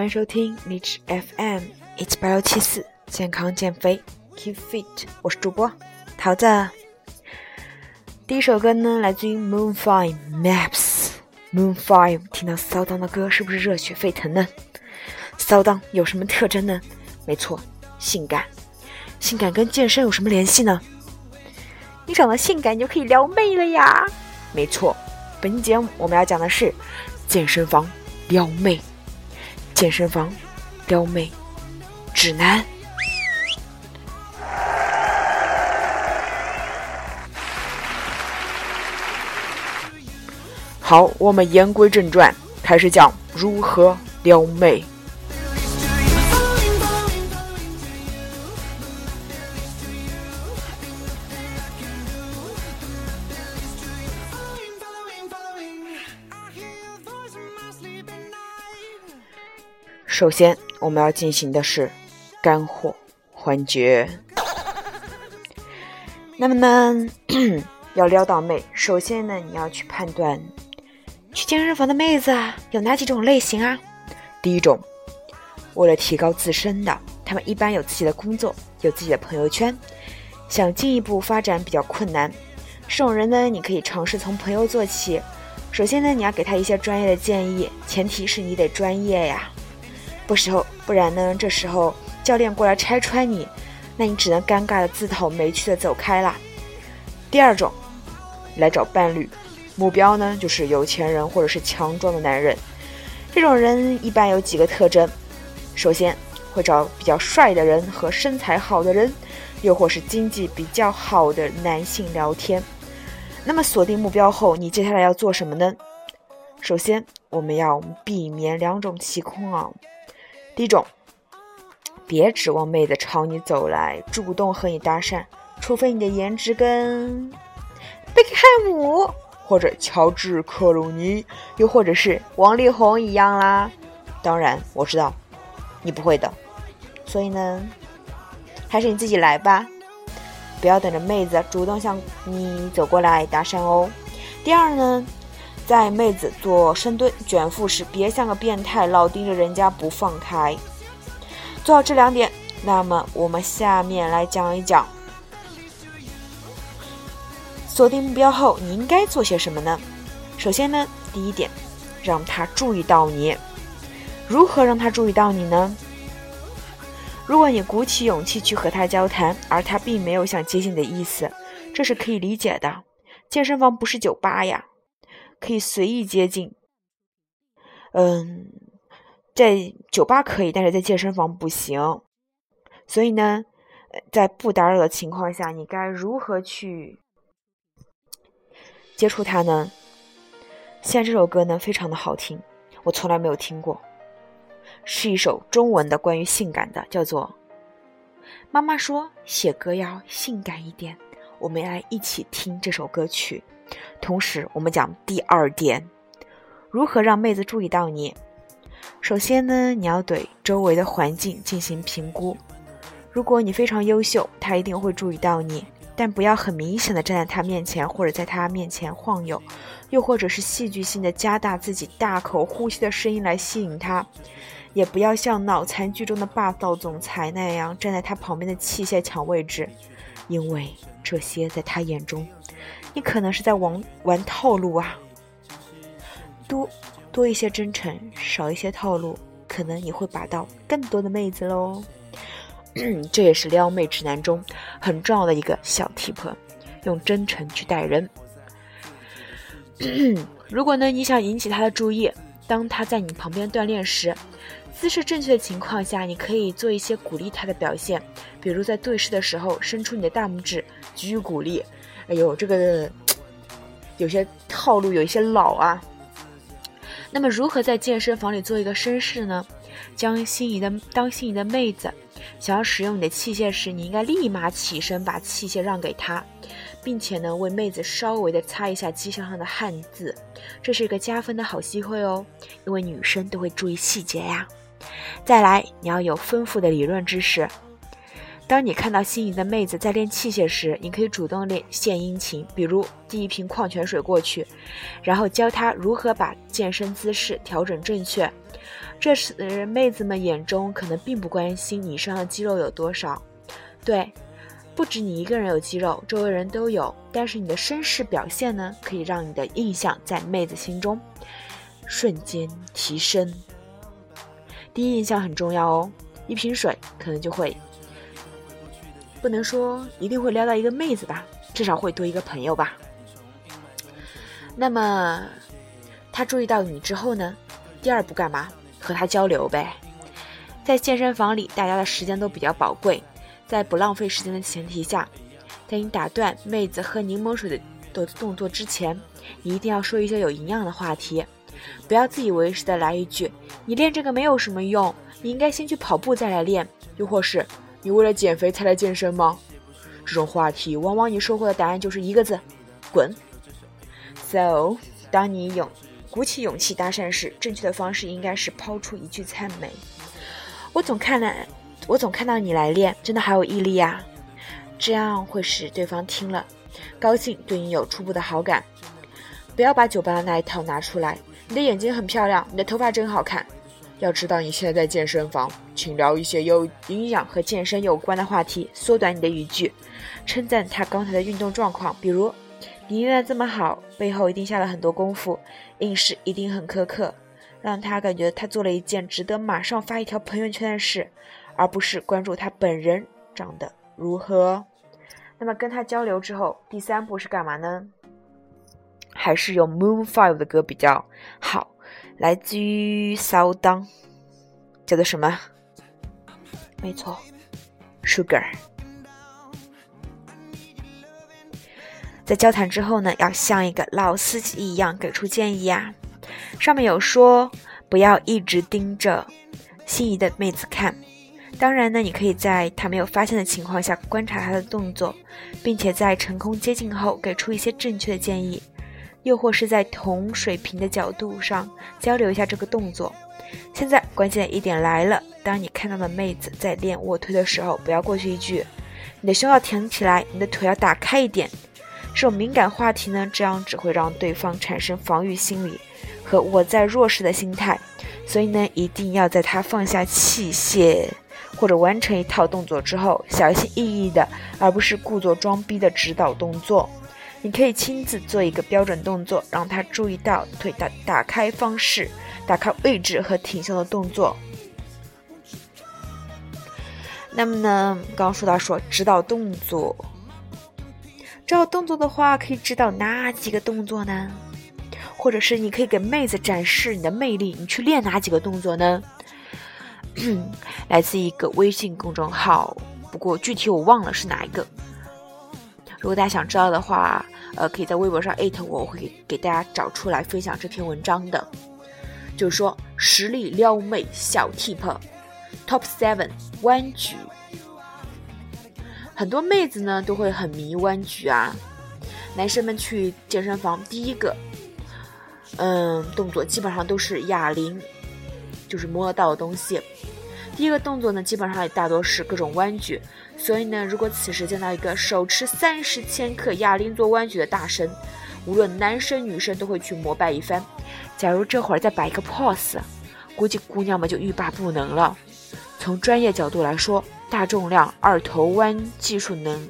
欢迎收听荔枝 FM 一七八幺七四健康减肥 Keep Fit，我是主播桃子。第一首歌呢，来自于 Moon Five Maps。Moon Five 听到骚荡的歌，是不是热血沸腾呢？骚荡有什么特征呢？没错，性感。性感跟健身有什么联系呢？你长得性感，你就可以撩妹了呀。没错，本期节目我们要讲的是健身房撩妹。健身房撩妹指南。好，我们言归正传，开始讲如何撩妹。首先，我们要进行的是干货环节。那么呢，要撩到妹，首先呢，你要去判断去健身房的妹子有哪几种类型啊？第一种，为了提高自身的，她们一般有自己的工作，有自己的朋友圈，想进一步发展比较困难。这种人呢，你可以尝试从朋友做起。首先呢，你要给他一些专业的建议，前提是你得专业呀。不时候，不然呢？这时候教练过来拆穿你，那你只能尴尬的自讨没趣的走开了。第二种，来找伴侣，目标呢就是有钱人或者是强壮的男人。这种人一般有几个特征：首先会找比较帅的人和身材好的人，又或是经济比较好的男性聊天。那么锁定目标后，你接下来要做什么呢？首先，我们要避免两种情况。第一种，别指望妹子朝你走来主动和你搭讪，除非你的颜值跟贝克汉姆或者乔治克鲁尼，又或者是王力宏一样啦。当然，我知道你不会的，所以呢，还是你自己来吧，不要等着妹子主动向你走过来搭讪哦。第二呢。在妹子做深蹲、卷腹时，别像个变态，老盯着人家不放开。做好这两点，那么我们下面来讲一讲，锁定目标后你应该做些什么呢？首先呢，第一点，让他注意到你。如何让他注意到你呢？如果你鼓起勇气去和他交谈，而他并没有想接近你的意思，这是可以理解的。健身房不是酒吧呀。可以随意接近，嗯，在酒吧可以，但是在健身房不行。所以呢，在不打扰的情况下，你该如何去接触他呢？现在这首歌呢，非常的好听，我从来没有听过，是一首中文的关于性感的，叫做《妈妈说写歌要性感一点》，我们来一起听这首歌曲。同时，我们讲第二点，如何让妹子注意到你。首先呢，你要对周围的环境进行评估。如果你非常优秀，她一定会注意到你，但不要很明显的站在她面前，或者在她面前晃悠，又或者是戏剧性的加大自己大口呼吸的声音来吸引她。也不要像脑残剧中的霸道总裁那样站在她旁边的器械抢位置，因为这些在她眼中。你可能是在玩玩套路啊，多多一些真诚，少一些套路，可能你会把到更多的妹子喽。这也是撩妹指南中很重要的一个小 tip，用真诚去待人。如果呢你想引起他的注意，当他在你旁边锻炼时，姿势正确的情况下，你可以做一些鼓励他的表现，比如在对视的时候伸出你的大拇指，给予鼓励。哎呦，这个有些套路有一些老啊。那么，如何在健身房里做一个绅士呢？将心仪的当心仪的妹子想要使用你的器械时，你应该立马起身把器械让给她，并且呢，为妹子稍微的擦一下机箱上的汗渍，这是一个加分的好机会哦。因为女生都会注意细节呀。再来，你要有丰富的理论知识。当你看到心仪的妹子在练器械时，你可以主动练献殷勤，比如递一瓶矿泉水过去，然后教她如何把健身姿势调整正确。这时，妹子们眼中可能并不关心你身上的肌肉有多少，对，不止你一个人有肌肉，周围人都有。但是你的绅士表现呢，可以让你的印象在妹子心中瞬间提升。第一印象很重要哦，一瓶水可能就会，不能说一定会撩到一个妹子吧，至少会多一个朋友吧。那么，他注意到你之后呢？第二步干嘛？和他交流呗。在健身房里，大家的时间都比较宝贵，在不浪费时间的前提下，在你打断妹子喝柠檬水的的动作之前，你一定要说一些有营养的话题。不要自以为是的来一句：“你练这个没有什么用，你应该先去跑步再来练。”又或是“你为了减肥才来健身吗？”这种话题，往往你收获的答案就是一个字：滚。So，当你勇鼓起勇气搭讪时，正确的方式应该是抛出一句赞美。我总看了，我总看到你来练，真的好有毅力呀！这样会使对方听了高兴，对你有初步的好感。不要把酒吧的那一套拿出来。你的眼睛很漂亮，你的头发真好看。要知道你现在在健身房，请聊一些有营养和健身有关的话题，缩短你的语句，称赞他刚才的运动状况。比如，你练得这么好，背后一定下了很多功夫，饮食一定很苛刻，让他感觉他做了一件值得马上发一条朋友圈的事，而不是关注他本人长得如何。那么跟他交流之后，第三步是干嘛呢？还是用 Moon Five 的歌比较好，来自于 Sound，叫做什么？没错，Sugar。在交谈之后呢，要像一个老司机一样给出建议啊。上面有说，不要一直盯着心仪的妹子看。当然呢，你可以在她没有发现的情况下观察她的动作，并且在成功接近后给出一些正确的建议。又或是在同水平的角度上交流一下这个动作。现在关键一点来了：当你看到的妹子在练卧推的时候，不要过去一句“你的胸要挺起来，你的腿要打开一点”这种敏感话题呢，这样只会让对方产生防御心理和我在弱势的心态。所以呢，一定要在他放下器械或者完成一套动作之后，小心翼翼的，而不是故作装逼的指导动作。你可以亲自做一个标准动作，让他注意到腿的打开方式、打开位置和挺胸的动作。那么呢，刚刚说到说指导动作，指导动作的话，可以指导哪几个动作呢？或者是你可以给妹子展示你的魅力，你去练哪几个动作呢？来自一个微信公众号，不过具体我忘了是哪一个。如果大家想知道的话，呃，可以在微博上艾特我，我会给大家找出来分享这篇文章的。就是说，实力撩妹小 tip，top seven 弯举。很多妹子呢都会很迷弯举啊。男生们去健身房，第一个，嗯，动作基本上都是哑铃，就是摸得到的东西。第一个动作呢，基本上也大多是各种弯举。所以呢，如果此时见到一个手持三十千克哑铃做弯举的大神，无论男生女生都会去膜拜一番。假如这会儿再摆一个 pose，估计姑娘们就欲罢不能了。从专业角度来说，大重量二头弯技术能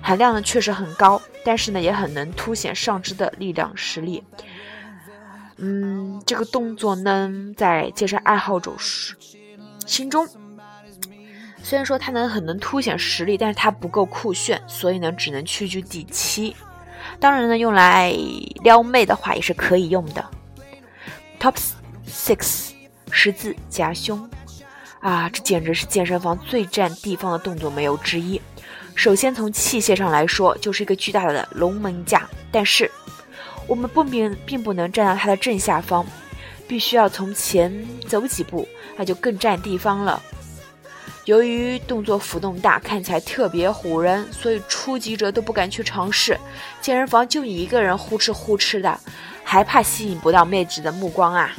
含量呢确实很高，但是呢也很能凸显上肢的力量实力。嗯，这个动作呢，在健身爱好者心中。虽然说它能很能凸显实力，但是它不够酷炫，所以呢只能屈居第七。当然呢，用来撩妹的话也是可以用的。Top six 十字夹胸啊，这简直是健身房最占地方的动作没有之一。首先从器械上来说，就是一个巨大的龙门架，但是我们不并并不能站到它的正下方，必须要从前走几步，那就更占地方了。由于动作浮动大，看起来特别唬人，所以初级者都不敢去尝试。健身房就你一个人呼哧呼哧的，还怕吸引不到妹子的目光啊？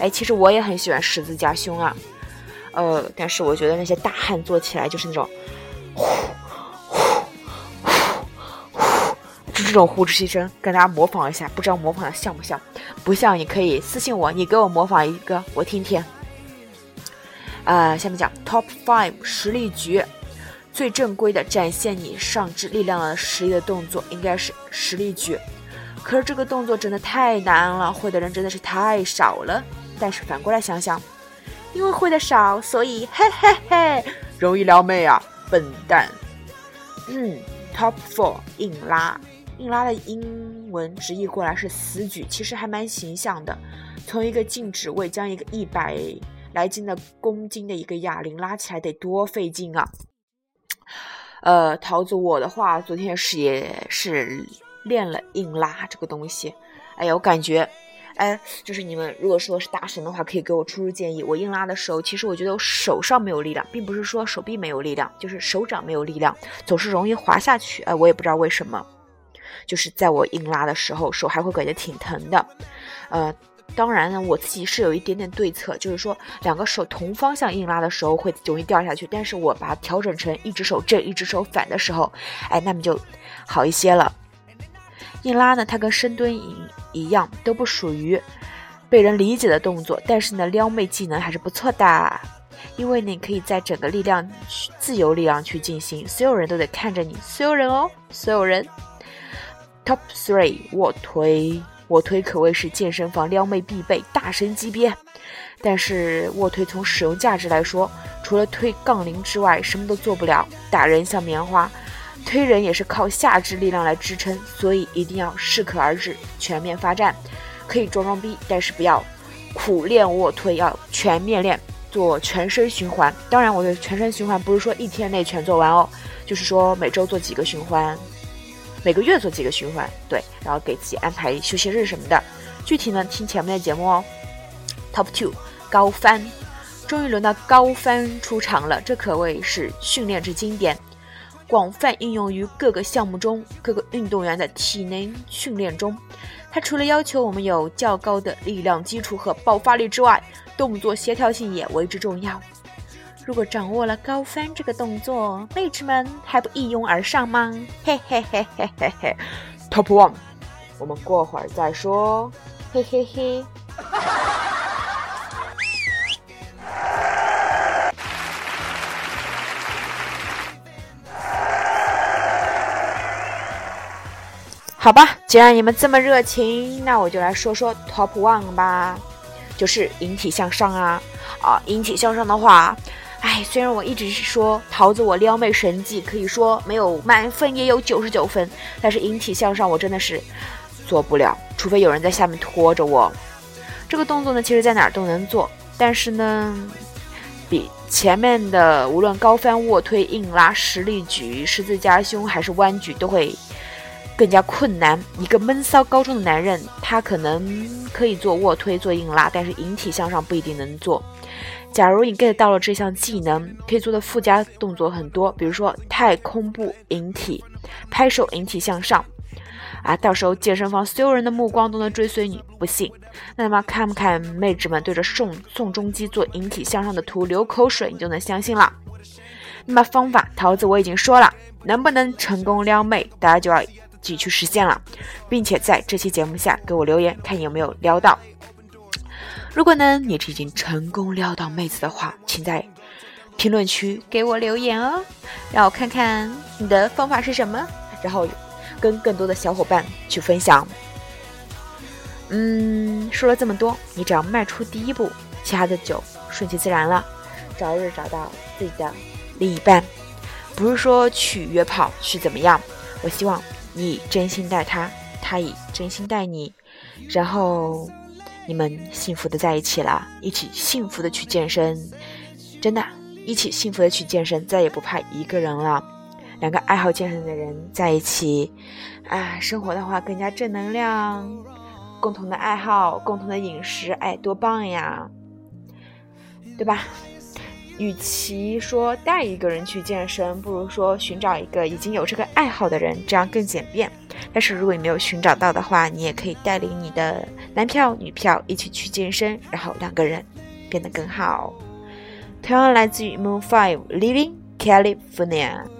哎，其实我也很喜欢十字架胸啊，呃，但是我觉得那些大汉做起来就是那种呼呼呼呼，就这种呼气声，跟大家模仿一下，不知道模仿的像不像？不像你可以私信我，你给我模仿一个，我听听。呃，下面讲 Top Five 实力局，最正规的展现你上肢力量的实力的动作应该是实力举。可是这个动作真的太难了，会的人真的是太少了。但是反过来想想，因为会的少，所以嘿嘿嘿，容易撩妹啊，笨蛋。嗯，Top Four 硬拉，硬拉的英文直译过来是死举，其实还蛮形象的。从一个静止位将一个一百来斤的公斤的一个哑铃拉起来得多费劲啊！呃，桃子，我的话昨天是也是。练了硬拉这个东西，哎呀，我感觉，哎，就是你们如果说是大神的话，可以给我出出建议。我硬拉的时候，其实我觉得我手上没有力量，并不是说手臂没有力量，就是手掌没有力量，总是容易滑下去。哎，我也不知道为什么，就是在我硬拉的时候，手还会感觉挺疼的。呃，当然呢，我自己是有一点点对策，就是说两个手同方向硬拉的时候会容易掉下去，但是我把它调整成一只手正，一只手反的时候，哎，那么就好一些了。硬拉呢，它跟深蹲一一样，都不属于被人理解的动作，但是呢，撩妹技能还是不错的，因为你可以在整个力量自由力量去进行，所有人都得看着你，所有人哦，所有人。Top three 卧推，卧推可谓是健身房撩妹必备，大神级别。但是卧推从使用价值来说，除了推杠铃之外，什么都做不了，打人像棉花。推人也是靠下肢力量来支撑，所以一定要适可而止，全面发展。可以装装逼，但是不要苦练卧推，要全面练，做全身循环。当然，我的全身循环不是说一天内全做完哦，就是说每周做几个循环，每个月做几个循环，对，然后给自己安排休息日什么的。具体呢，听前面的节目哦。Top two 高翻，终于轮到高翻出场了，这可谓是训练之经典。广泛应用于各个项目中，各个运动员的体能训练中。它除了要求我们有较高的力量基础和爆发力之外，动作协调性也为之重要。如果掌握了高翻这个动作，妹纸们还不一拥而上吗？嘿嘿嘿嘿嘿嘿，Top One，我们过会儿再说。嘿嘿嘿。好吧，既然你们这么热情，那我就来说说 top one 吧，就是引体向上啊啊！引体向上的话，哎，虽然我一直是说桃子我撩妹神技，可以说没有满分也有九十九分，但是引体向上我真的是做不了，除非有人在下面拖着我。这个动作呢，其实在哪儿都能做，但是呢，比前面的无论高翻、卧推、硬拉、实力举、十字夹胸还是弯举都会。更加困难。一个闷骚高中的男人，他可能可以做卧推、做硬拉，但是引体向上不一定能做。假如你 get 到了这项技能，可以做的附加动作很多，比如说太空步引体、拍手引体向上。啊，到时候健身房所有人的目光都能追随你，不信？那么看不看妹纸们对着宋宋仲基做引体向上的图流口水，你就能相信了。那么方法，桃子我已经说了，能不能成功撩妹，大家就要自。己去实现了，并且在这期节目下给我留言，看有没有撩到。如果呢，你已经成功撩到妹子的话，请在评论区给我留言哦，让我看看你的方法是什么，然后跟更多的小伙伴去分享。嗯，说了这么多，你只要迈出第一步，其他的就顺其自然了。早日找到自己的另一半，不是说去约炮去怎么样，我希望。你真心待他，他以真心待你，然后你们幸福的在一起了，一起幸福的去健身，真的，一起幸福的去健身，再也不怕一个人了。两个爱好健身的人在一起，啊，生活的话更加正能量，共同的爱好，共同的饮食，哎，多棒呀，对吧？与其说带一个人去健身，不如说寻找一个已经有这个爱好的人，这样更简便。但是如果你没有寻找到的话，你也可以带领你的男票、女票一起去健身，然后两个人变得更好。同样来自于 Moon Five Living California。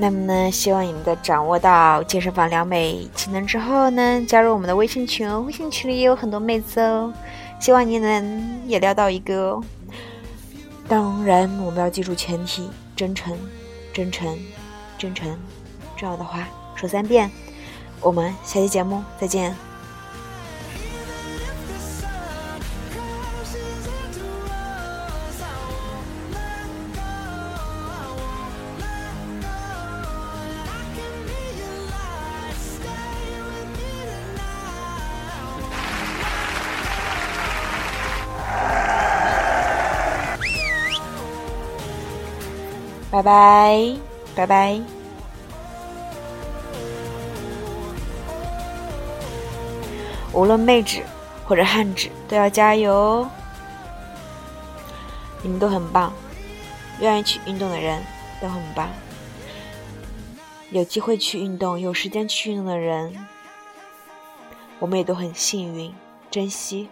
那么呢，希望你们在掌握到健身房撩妹技能之后呢，加入我们的微信群哦。微信群里也有很多妹子哦，希望你能也撩到一个哦。当然，我们要记住前提：真诚，真诚，真诚。重要的话说三遍。我们下期节目再见。拜拜，拜拜。无论妹纸或者汉纸，都要加油哦！你们都很棒，愿意去运动的人都很棒。有机会去运动、有时间去运动的人，我们也都很幸运，珍惜。